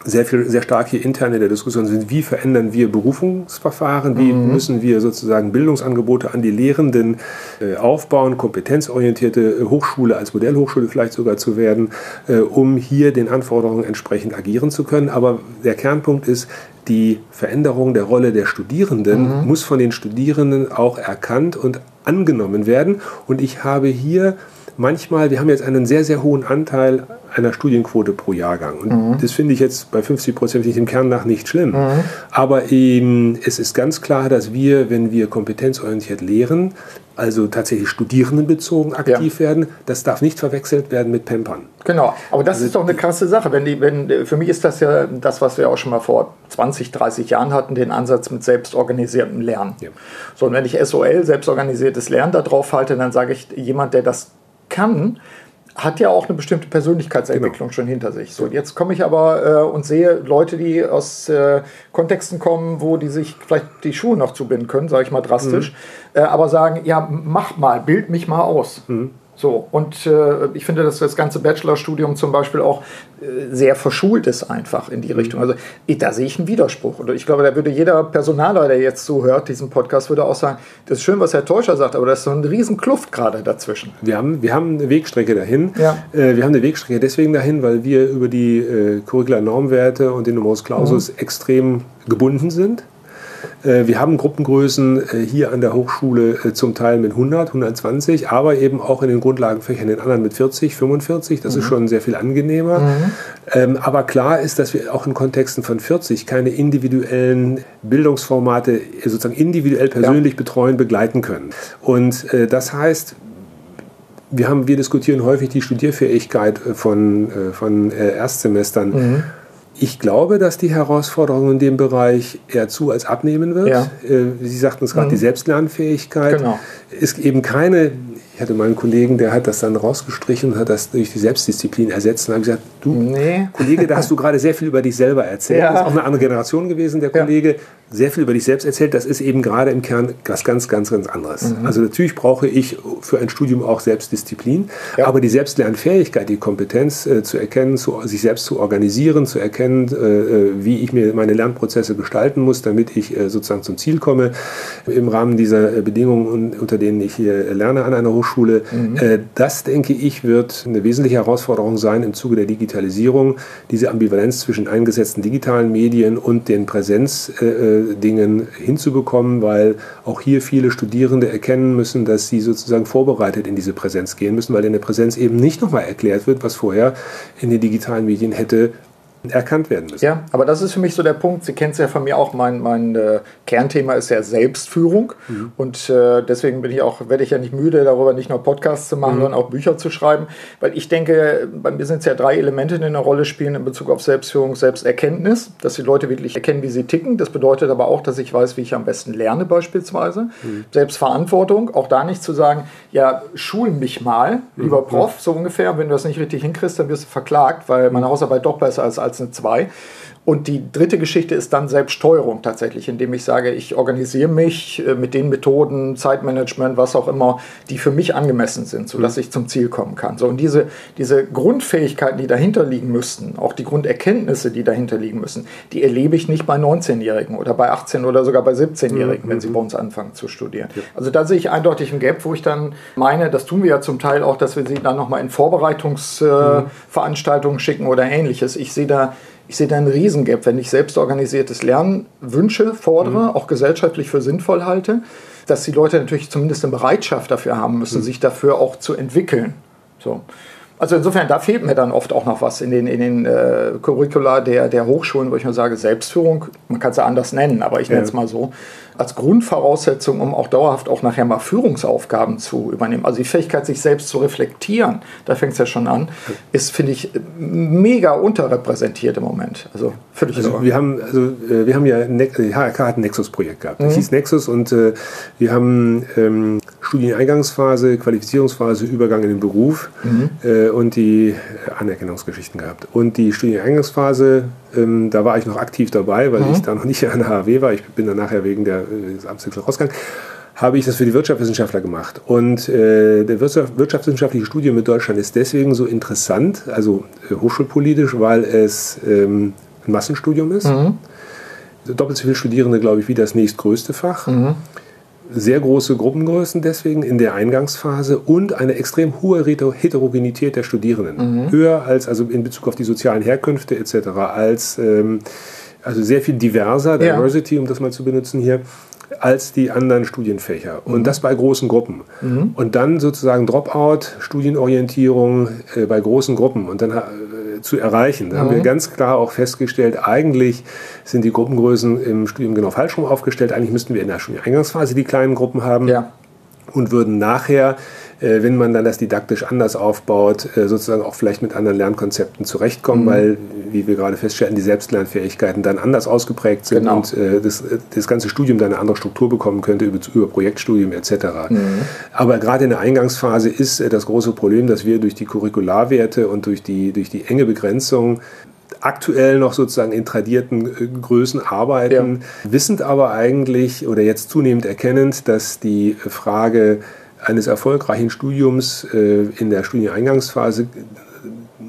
sehr viel, sehr stark hier intern in der Diskussion sind, wie verändern wir Berufungsverfahren, wie mhm. müssen wir sozusagen Bildungsangebote an die Lehrenden äh, aufbauen, kompetenzorientierte äh, Hochschule als Modellhochschule vielleicht sogar zu werden, äh, um hier den Anforderungen entsprechend agieren zu können. Aber der Kernpunkt ist, die Veränderung der Rolle der Studierenden mhm. muss von den Studierenden auch erkannt und angenommen werden. Und ich habe hier manchmal, wir haben jetzt einen sehr, sehr hohen Anteil einer Studienquote pro Jahrgang. Und mhm. das finde ich jetzt bei 50 Prozent im Kern nach nicht schlimm. Mhm. Aber eben, es ist ganz klar, dass wir, wenn wir kompetenzorientiert lehren, also tatsächlich studierendenbezogen aktiv ja. werden, das darf nicht verwechselt werden mit Pampern. Genau, aber das also ist doch eine krasse Sache. Wenn die, wenn, für mich ist das ja das, was wir auch schon mal vor 20, 30 Jahren hatten, den Ansatz mit selbstorganisiertem Lernen. Ja. So, und wenn ich SOL, selbstorganisiertes Lernen, da drauf halte, dann sage ich, jemand, der das kann, hat ja auch eine bestimmte Persönlichkeitsentwicklung genau. schon hinter sich. So, jetzt komme ich aber äh, und sehe Leute, die aus äh, Kontexten kommen, wo die sich vielleicht die Schuhe noch zubinden können, sage ich mal drastisch, mhm. äh, aber sagen, ja, mach mal, bild mich mal aus. Mhm. So, und äh, ich finde, dass das ganze Bachelorstudium zum Beispiel auch äh, sehr verschult ist einfach in die mhm. Richtung. Also ich, da sehe ich einen Widerspruch. Und ich glaube, da würde jeder Personaler, der jetzt zuhört, diesen Podcast, würde auch sagen, das ist schön, was Herr Teuscher sagt, aber das ist so eine riesen Kluft gerade dazwischen. Wir haben, wir haben eine Wegstrecke dahin. Ja. Äh, wir haben eine Wegstrecke deswegen dahin, weil wir über die äh, Curricula-Normwerte und den Numerus Clausus mhm. extrem gebunden sind. Äh, wir haben Gruppengrößen äh, hier an der Hochschule äh, zum Teil mit 100, 120, aber eben auch in den Grundlagenfächern den anderen mit 40, 45. Das mhm. ist schon sehr viel angenehmer. Mhm. Ähm, aber klar ist, dass wir auch in Kontexten von 40 keine individuellen Bildungsformate sozusagen individuell persönlich ja. betreuen, begleiten können. Und das heißt, wir, haben, wir diskutieren häufig die Studierfähigkeit von, von Erstsemestern. Mhm ich glaube, dass die Herausforderung in dem Bereich eher zu als abnehmen wird. Ja. Äh, Sie sagten es gerade, mhm. die Selbstlernfähigkeit genau. ist eben keine ich hatte mal einen Kollegen, der hat das dann rausgestrichen und hat das durch die Selbstdisziplin ersetzt. Und habe gesagt, du, nee. Kollege, da hast du gerade sehr viel über dich selber erzählt. Ja. Das ist auch eine andere Generation gewesen, der Kollege. Ja. Sehr viel über dich selbst erzählt. Das ist eben gerade im Kern was ganz, ganz, ganz anderes. Mhm. Also natürlich brauche ich für ein Studium auch Selbstdisziplin. Ja. Aber die Selbstlernfähigkeit, die Kompetenz äh, zu erkennen, zu, sich selbst zu organisieren, zu erkennen, äh, äh, wie ich mir meine Lernprozesse gestalten muss, damit ich äh, sozusagen zum Ziel komme, im Rahmen dieser äh, Bedingungen, unter denen ich hier lerne an einer Hochschule. Mhm. Äh, das, denke ich, wird eine wesentliche Herausforderung sein im Zuge der Digitalisierung, diese Ambivalenz zwischen eingesetzten digitalen Medien und den Präsenzdingen hinzubekommen, weil auch hier viele Studierende erkennen müssen, dass sie sozusagen vorbereitet in diese Präsenz gehen müssen, weil in der Präsenz eben nicht nochmal erklärt wird, was vorher in den digitalen Medien hätte erkannt werden müssen. Ja, aber das ist für mich so der Punkt. Sie kennen es ja von mir auch. Mein, mein äh, Kernthema ist ja Selbstführung. Mhm. Und äh, deswegen bin ich auch, werde ich ja nicht müde, darüber nicht nur Podcasts zu machen, mhm. sondern auch Bücher zu schreiben. Weil ich denke, bei mir sind es ja drei Elemente, die eine Rolle spielen in Bezug auf Selbstführung, Selbsterkenntnis, dass die Leute wirklich erkennen, wie sie ticken. Das bedeutet aber auch, dass ich weiß, wie ich am besten lerne, beispielsweise. Mhm. Selbstverantwortung, auch da nicht zu sagen, ja, schul mich mal, lieber mhm. Prof, so ungefähr. Wenn du das nicht richtig hinkriegst, dann wirst du verklagt, weil meine Hausarbeit doch besser ist als eine 2. Und die dritte Geschichte ist dann Selbststeuerung tatsächlich, indem ich sage, ich organisiere mich äh, mit den Methoden, Zeitmanagement, was auch immer, die für mich angemessen sind, sodass mhm. ich zum Ziel kommen kann. So, und diese, diese Grundfähigkeiten, die dahinter liegen müssten, auch die Grunderkenntnisse, die dahinter liegen müssen, die erlebe ich nicht bei 19-Jährigen oder bei 18 oder sogar bei 17-Jährigen, mhm. wenn sie mhm. bei uns anfangen zu studieren. Ja. Also da sehe ich eindeutig ein Gap, wo ich dann meine, das tun wir ja zum Teil auch, dass wir sie dann nochmal in Vorbereitungsveranstaltungen äh, mhm. schicken oder ähnliches. Ich sehe da ich sehe da einen Riesengap, wenn ich selbstorganisiertes Lernen wünsche, fordere, mhm. auch gesellschaftlich für sinnvoll halte, dass die Leute natürlich zumindest eine Bereitschaft dafür haben müssen, mhm. sich dafür auch zu entwickeln. So. Also insofern, da fehlt mir dann oft auch noch was in den, in den äh, Curricula der, der Hochschulen, wo ich nur sage, Selbstführung, man kann es ja anders nennen, aber ich nenne es mal so, als Grundvoraussetzung, um auch dauerhaft auch nachher mal Führungsaufgaben zu übernehmen. Also die Fähigkeit, sich selbst zu reflektieren, da fängt es ja schon an, ist, finde ich, mega unterrepräsentiert im Moment. Also völlig also wir haben, also äh, wir haben ja, HRK hat ein Nexus-Projekt gehabt. Das mhm. hieß Nexus und äh, wir haben ähm, Studieneingangsphase, Qualifizierungsphase, Übergang in den Beruf mhm. äh, und die Anerkennungsgeschichten gehabt. Und die Studieneingangsphase, ähm, da war ich noch aktiv dabei, weil mhm. ich da noch nicht an der HW war. Ich bin dann nachher wegen der äh, Amtswechsel rausgegangen habe ich das für die Wirtschaftswissenschaftler gemacht. Und äh, der wirtschaftswissenschaftliche Studium in Deutschland ist deswegen so interessant, also äh, hochschulpolitisch, weil es ähm, ein Massenstudium ist. Mhm. Doppelt so viele Studierende, glaube ich, wie das nächstgrößte Fach. Mhm sehr große Gruppengrößen deswegen in der Eingangsphase und eine extrem hohe Heterogenität der Studierenden. Mhm. Höher als, also in Bezug auf die sozialen Herkünfte etc., als, ähm, also sehr viel diverser, Diversity, ja. um das mal zu benutzen hier, als die anderen Studienfächer. Mhm. Und das bei großen Gruppen. Mhm. Und dann sozusagen Dropout, Studienorientierung äh, bei großen Gruppen. Und dann äh, zu erreichen. Da mhm. haben wir mhm. ganz klar auch festgestellt, eigentlich sind die Gruppengrößen im Studium genau falsch rum aufgestellt. Eigentlich müssten wir in der Studieneingangsphase die kleinen Gruppen haben ja. und würden nachher wenn man dann das didaktisch anders aufbaut, äh, sozusagen auch vielleicht mit anderen Lernkonzepten zurechtkommen, mhm. weil, wie wir gerade feststellen, die Selbstlernfähigkeiten dann anders ausgeprägt sind genau. und äh, das, das ganze Studium dann eine andere Struktur bekommen könnte über, über Projektstudium etc. Mhm. Aber gerade in der Eingangsphase ist das große Problem, dass wir durch die Curricularwerte und durch die, durch die enge Begrenzung aktuell noch sozusagen in tradierten Größen arbeiten, ja. wissend aber eigentlich oder jetzt zunehmend erkennend, dass die Frage eines erfolgreichen Studiums äh, in der Studieneingangsphase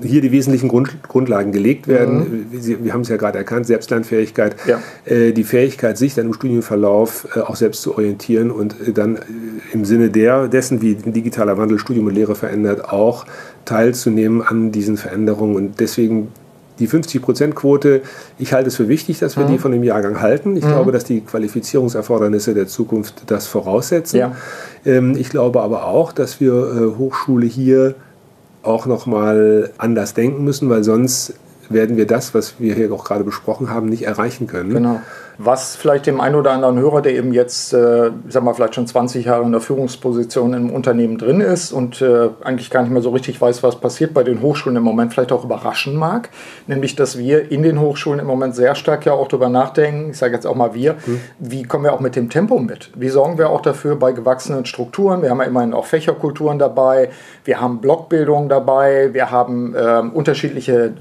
hier die wesentlichen Grund, Grundlagen gelegt werden. Mhm. Sie, wir haben es ja gerade erkannt, Selbstlernfähigkeit, ja. äh, die Fähigkeit, sich dann im Studienverlauf äh, auch selbst zu orientieren und äh, dann äh, im Sinne der, dessen, wie digitaler Wandel Studium und Lehre verändert, auch teilzunehmen an diesen Veränderungen. Und deswegen die 50-Prozent-Quote, ich halte es für wichtig, dass wir mhm. die von dem Jahrgang halten. Ich mhm. glaube, dass die Qualifizierungserfordernisse der Zukunft das voraussetzen. Ja. Ähm, ich glaube aber auch, dass wir äh, Hochschule hier auch nochmal anders denken müssen, weil sonst werden wir das, was wir hier auch gerade besprochen haben, nicht erreichen können. Genau was vielleicht dem einen oder anderen Hörer, der eben jetzt, äh, sag mal, vielleicht schon 20 Jahre in der Führungsposition im Unternehmen drin ist und äh, eigentlich gar nicht mehr so richtig weiß, was passiert bei den Hochschulen im Moment, vielleicht auch überraschen mag. Nämlich, dass wir in den Hochschulen im Moment sehr stark ja auch darüber nachdenken, ich sage jetzt auch mal wir, mhm. wie kommen wir auch mit dem Tempo mit? Wie sorgen wir auch dafür bei gewachsenen Strukturen? Wir haben ja immerhin auch Fächerkulturen dabei, wir haben Blockbildung dabei, wir haben äh, unterschiedliche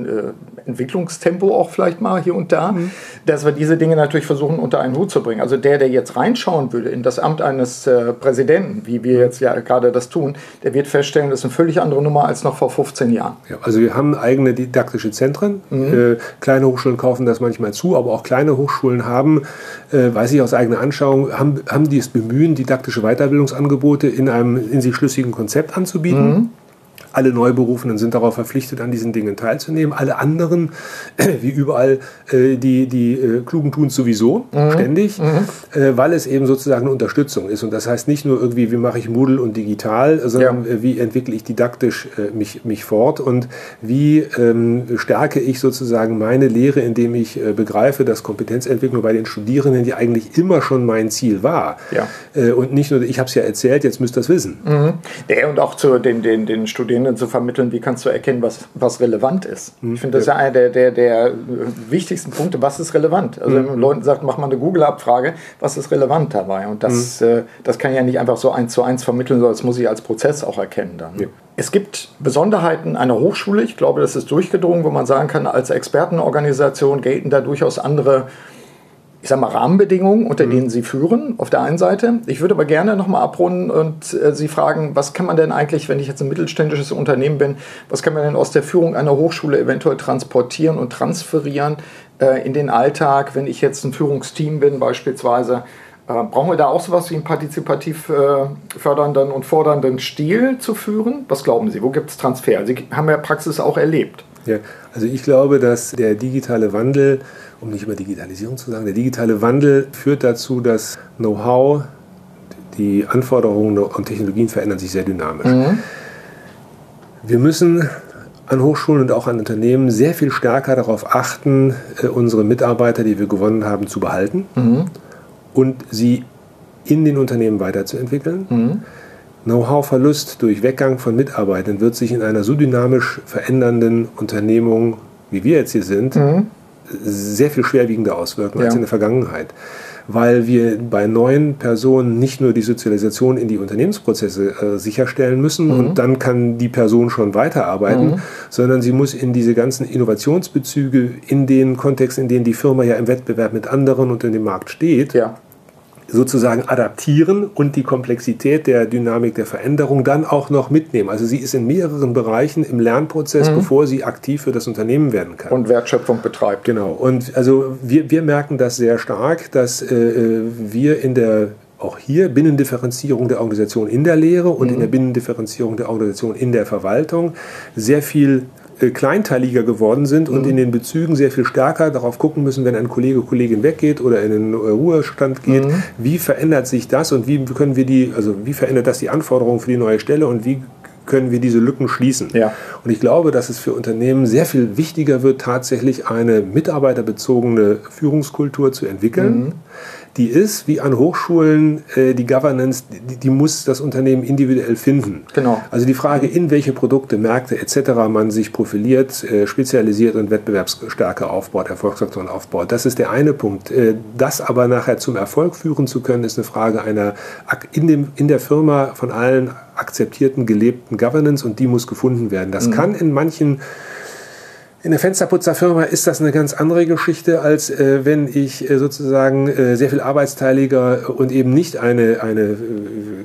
Entwicklungstempo auch vielleicht mal hier und da, mhm. dass wir diese Dinge natürlich versuchen, unter einen Hut zu bringen. Also der, der jetzt reinschauen würde in das Amt eines äh, Präsidenten, wie wir jetzt ja gerade das tun, der wird feststellen, das ist eine völlig andere Nummer als noch vor 15 Jahren. Ja, also wir haben eigene didaktische Zentren. Mhm. Äh, kleine Hochschulen kaufen das manchmal zu, aber auch kleine Hochschulen haben, äh, weiß ich aus eigener Anschauung, haben, haben die es bemühen, didaktische Weiterbildungsangebote in einem in sich schlüssigen Konzept anzubieten. Mhm Alle Neuberufenen sind darauf verpflichtet, an diesen Dingen teilzunehmen. Alle anderen, wie überall, äh, die, die äh, Klugen tun es sowieso mhm. ständig, mhm. Äh, weil es eben sozusagen eine Unterstützung ist. Und das heißt nicht nur irgendwie, wie mache ich Moodle und digital, sondern ja. wie entwickle ich didaktisch mich, mich fort und wie ähm, stärke ich sozusagen meine Lehre, indem ich begreife, dass Kompetenzentwicklung bei den Studierenden, die eigentlich immer schon mein Ziel war, ja. und nicht nur, ich habe es ja erzählt, jetzt müsst ihr das wissen. Mhm. Ja, und auch zu den, den, den Studierenden zu vermitteln, wie kannst du erkennen, was, was relevant ist. Mhm. Ich finde, das ist ja einer der, der, der wichtigsten Punkte, was ist relevant. Also wenn man mhm. Leuten sagt, mach mal eine Google-Abfrage, was ist relevant dabei? Und das, mhm. äh, das kann ich ja nicht einfach so eins zu eins vermitteln, sondern das muss ich als Prozess auch erkennen dann. Ja. Es gibt Besonderheiten einer Hochschule, ich glaube, das ist durchgedrungen, wo man sagen kann, als Expertenorganisation gelten da durchaus andere ich sag mal, Rahmenbedingungen, unter mhm. denen Sie führen, auf der einen Seite. Ich würde aber gerne nochmal abrunden und äh, Sie fragen, was kann man denn eigentlich, wenn ich jetzt ein mittelständisches Unternehmen bin, was kann man denn aus der Führung einer Hochschule eventuell transportieren und transferieren äh, in den Alltag, wenn ich jetzt ein Führungsteam bin beispielsweise? Äh, brauchen wir da auch sowas wie einen partizipativ äh, fördernden und fordernden Stil zu führen? Was glauben Sie? Wo gibt es Transfer? Sie haben ja Praxis auch erlebt. Ja, also ich glaube, dass der digitale Wandel um nicht immer Digitalisierung zu sagen, der digitale Wandel führt dazu, dass Know-how, die Anforderungen und Technologien verändern sich sehr dynamisch. Mhm. Wir müssen an Hochschulen und auch an Unternehmen sehr viel stärker darauf achten, äh, unsere Mitarbeiter, die wir gewonnen haben, zu behalten mhm. Und sie in den Unternehmen weiterzuentwickeln. Mhm. Know-how-Verlust durch Weggang von Mitarbeitern wird sich in einer so dynamisch verändernden Unternehmung, wie wir jetzt hier sind, mhm sehr viel schwerwiegender auswirken ja. als in der Vergangenheit. Weil wir bei neuen Personen nicht nur die Sozialisation in die Unternehmensprozesse äh, sicherstellen müssen mhm. und dann kann die Person schon weiterarbeiten, mhm. sondern sie muss in diese ganzen Innovationsbezüge, in den Kontexten, in denen die Firma ja im Wettbewerb mit anderen und in dem Markt steht, ja sozusagen adaptieren und die Komplexität der Dynamik der Veränderung dann auch noch mitnehmen. Also sie ist in mehreren Bereichen im Lernprozess, mhm. bevor sie aktiv für das Unternehmen werden kann. Und Wertschöpfung betreibt. Genau. Und also wir, wir merken das sehr stark, dass äh, wir in der auch hier Binnendifferenzierung der Organisation in der Lehre und mhm. in der Binnendifferenzierung der Organisation in der Verwaltung sehr viel kleinteiliger geworden sind und mhm. in den Bezügen sehr viel stärker darauf gucken müssen, wenn ein Kollege, Kollegin weggeht oder in den äh, Ruhestand geht, mhm. wie verändert sich das und wie können wir die, also wie verändert das die Anforderungen für die neue Stelle und wie können wir diese Lücken schließen. Ja. Und ich glaube, dass es für Unternehmen sehr viel wichtiger wird, tatsächlich eine mitarbeiterbezogene Führungskultur zu entwickeln. Mhm die ist, wie an Hochschulen, äh, die Governance, die, die, muss das Unternehmen individuell finden. Genau. Also die Frage, in welche Produkte, Märkte etc. man sich profiliert, äh, spezialisiert und Wettbewerbsstärke aufbaut, Erfolgsfaktoren aufbaut, das ist der eine Punkt. Äh, das aber nachher zum Erfolg führen zu können, ist eine Frage einer in, dem, in der Firma von allen akzeptierten, gelebten Governance und die muss gefunden werden. Das mhm. kann in manchen in der Fensterputzerfirma ist das eine ganz andere Geschichte, als äh, wenn ich äh, sozusagen äh, sehr viel arbeitsteiliger und eben nicht eine, eine äh,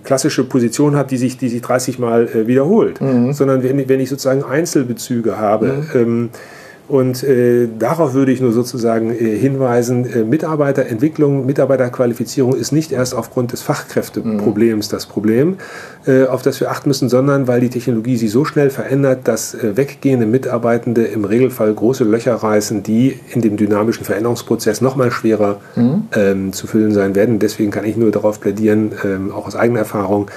klassische Position habe, die sich, die sich 30 Mal äh, wiederholt, mhm. sondern wenn, wenn ich sozusagen Einzelbezüge habe. Mhm. Ähm, und äh, darauf würde ich nur sozusagen äh, hinweisen, äh, Mitarbeiterentwicklung, Mitarbeiterqualifizierung ist nicht erst aufgrund des Fachkräfteproblems mhm. das Problem, äh, auf das wir achten müssen, sondern weil die Technologie sich so schnell verändert, dass äh, weggehende Mitarbeitende im Regelfall große Löcher reißen, die in dem dynamischen Veränderungsprozess noch mal schwerer mhm. ähm, zu füllen sein werden. Deswegen kann ich nur darauf plädieren, ähm, auch aus eigener Erfahrung,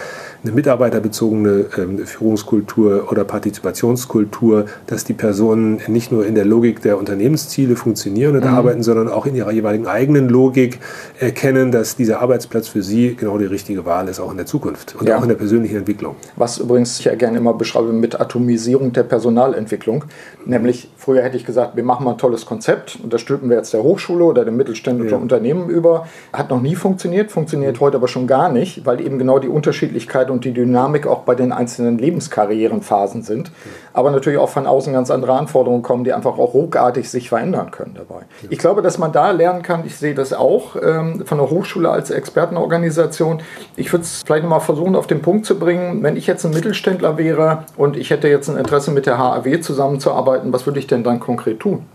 eine mitarbeiterbezogene ähm, Führungskultur oder Partizipationskultur, dass die Personen nicht nur in der Logik der Unternehmensziele funktionieren und mhm. arbeiten, sondern auch in ihrer jeweiligen eigenen Logik erkennen, dass dieser Arbeitsplatz für sie genau die richtige Wahl ist, auch in der Zukunft und ja. auch in der persönlichen Entwicklung. Was übrigens ich ja gerne immer beschreibe mit Atomisierung der Personalentwicklung. Nämlich, früher hätte ich gesagt, wir machen mal ein tolles Konzept und das stülpen wir jetzt der Hochschule oder dem mittelständischen ja. Unternehmen über. Hat noch nie funktioniert, funktioniert mhm. heute aber schon gar nicht, weil eben genau die Unterschiedlichkeit und die Dynamik auch bei den einzelnen Lebenskarrierenphasen sind. Aber natürlich auch von außen ganz andere Anforderungen kommen, die einfach auch ruckartig sich verändern können dabei. Ich glaube, dass man da lernen kann, ich sehe das auch ähm, von der Hochschule als Expertenorganisation. Ich würde es vielleicht nochmal versuchen, auf den Punkt zu bringen, wenn ich jetzt ein Mittelständler wäre und ich hätte jetzt ein Interesse mit der HAW zusammenzuarbeiten, was würde ich denn dann konkret tun?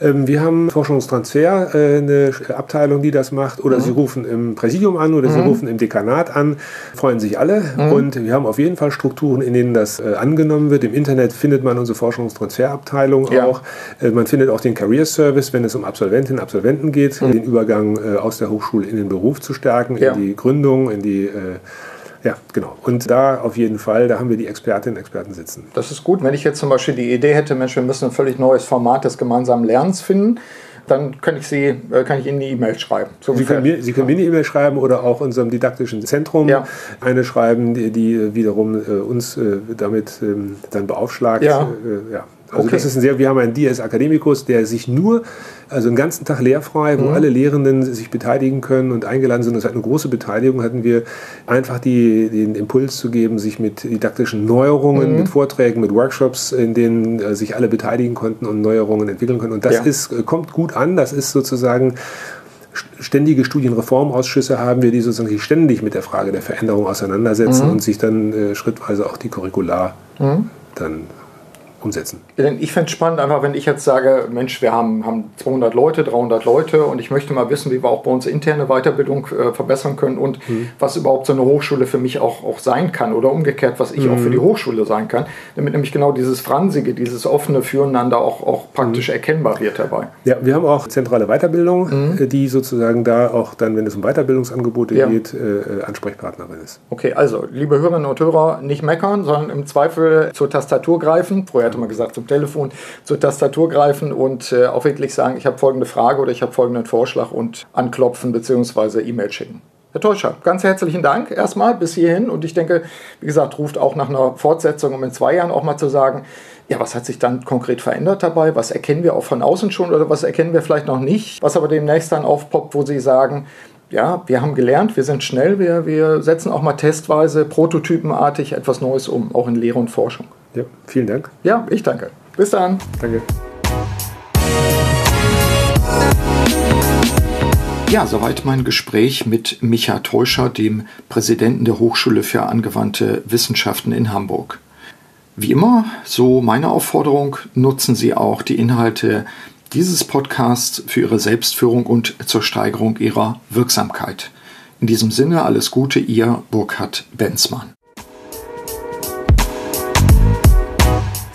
Ähm, wir haben Forschungstransfer, äh, eine Abteilung, die das macht, oder mhm. Sie rufen im Präsidium an oder mhm. Sie rufen im Dekanat an, freuen sich alle. Mhm. Und wir haben auf jeden Fall Strukturen, in denen das äh, angenommen wird. Im Internet findet man unsere Forschungstransferabteilung ja. auch. Äh, man findet auch den Career Service, wenn es um Absolventinnen und Absolventen geht, mhm. den Übergang aus der Hochschule in den Beruf zu stärken, ja. in die Gründung, in die ja, genau. Und da auf jeden Fall, da haben wir die Expertinnen und Experten sitzen. Das ist gut. Wenn ich jetzt zum Beispiel die Idee hätte, Mensch, wir müssen ein völlig neues Format des gemeinsamen Lernens finden, dann kann ich, Sie, äh, kann ich Ihnen eine E-Mail schreiben. So Sie, können mir, Sie können mir eine E-Mail schreiben oder auch unserem didaktischen Zentrum ja. eine schreiben, die, die wiederum äh, uns äh, damit ähm, dann beaufschlagt. Ja. Äh, ja. Also okay. das ist ein sehr, wir haben einen DS Academicus, der sich nur, also einen ganzen Tag lehrfrei, wo mhm. alle Lehrenden sich beteiligen können und eingeladen sind. Das hat eine große Beteiligung, hatten wir einfach die, den Impuls zu geben, sich mit didaktischen Neuerungen, mhm. mit Vorträgen, mit Workshops, in denen äh, sich alle beteiligen konnten und Neuerungen entwickeln können. Und das ja. ist, äh, kommt gut an, das ist sozusagen ständige Studienreformausschüsse haben wir, die sozusagen sich ständig mit der Frage der Veränderung auseinandersetzen mhm. und sich dann äh, schrittweise auch die Curricula mhm. dann umsetzen. Ich fände es spannend, einfach wenn ich jetzt sage, Mensch, wir haben, haben 200 Leute, 300 Leute und ich möchte mal wissen, wie wir auch bei uns interne Weiterbildung äh, verbessern können und mhm. was überhaupt so eine Hochschule für mich auch, auch sein kann oder umgekehrt, was ich mhm. auch für die Hochschule sein kann, damit nämlich genau dieses Fransige, dieses offene Füreinander auch, auch praktisch mhm. erkennbar wird dabei. Ja, wir haben auch zentrale Weiterbildung, mhm. äh, die sozusagen da auch dann, wenn es um Weiterbildungsangebote ja. geht, äh, äh, Ansprechpartnerin ist. Okay, also liebe Hörerinnen und Hörer, nicht meckern, sondern im Zweifel zur Tastatur greifen. Vorher hatte mal gesagt, zum Telefon, zur Tastatur greifen und äh, auch wirklich sagen, ich habe folgende Frage oder ich habe folgenden Vorschlag und anklopfen bzw. E-Mail schicken. Herr Teuscher, ganz herzlichen Dank erstmal bis hierhin und ich denke, wie gesagt, ruft auch nach einer Fortsetzung, um in zwei Jahren auch mal zu sagen, ja, was hat sich dann konkret verändert dabei? Was erkennen wir auch von außen schon oder was erkennen wir vielleicht noch nicht? Was aber demnächst dann aufpoppt, wo Sie sagen, ja, wir haben gelernt, wir sind schnell, wir, wir setzen auch mal testweise, prototypenartig etwas Neues um, auch in Lehre und Forschung. Ja, vielen Dank. Ja, ich danke. Bis dann. Danke. Ja, soweit mein Gespräch mit Micha Teuscher, dem Präsidenten der Hochschule für angewandte Wissenschaften in Hamburg. Wie immer, so meine Aufforderung, nutzen Sie auch die Inhalte dieses Podcasts für Ihre Selbstführung und zur Steigerung Ihrer Wirksamkeit. In diesem Sinne alles Gute, Ihr Burkhard Benzmann.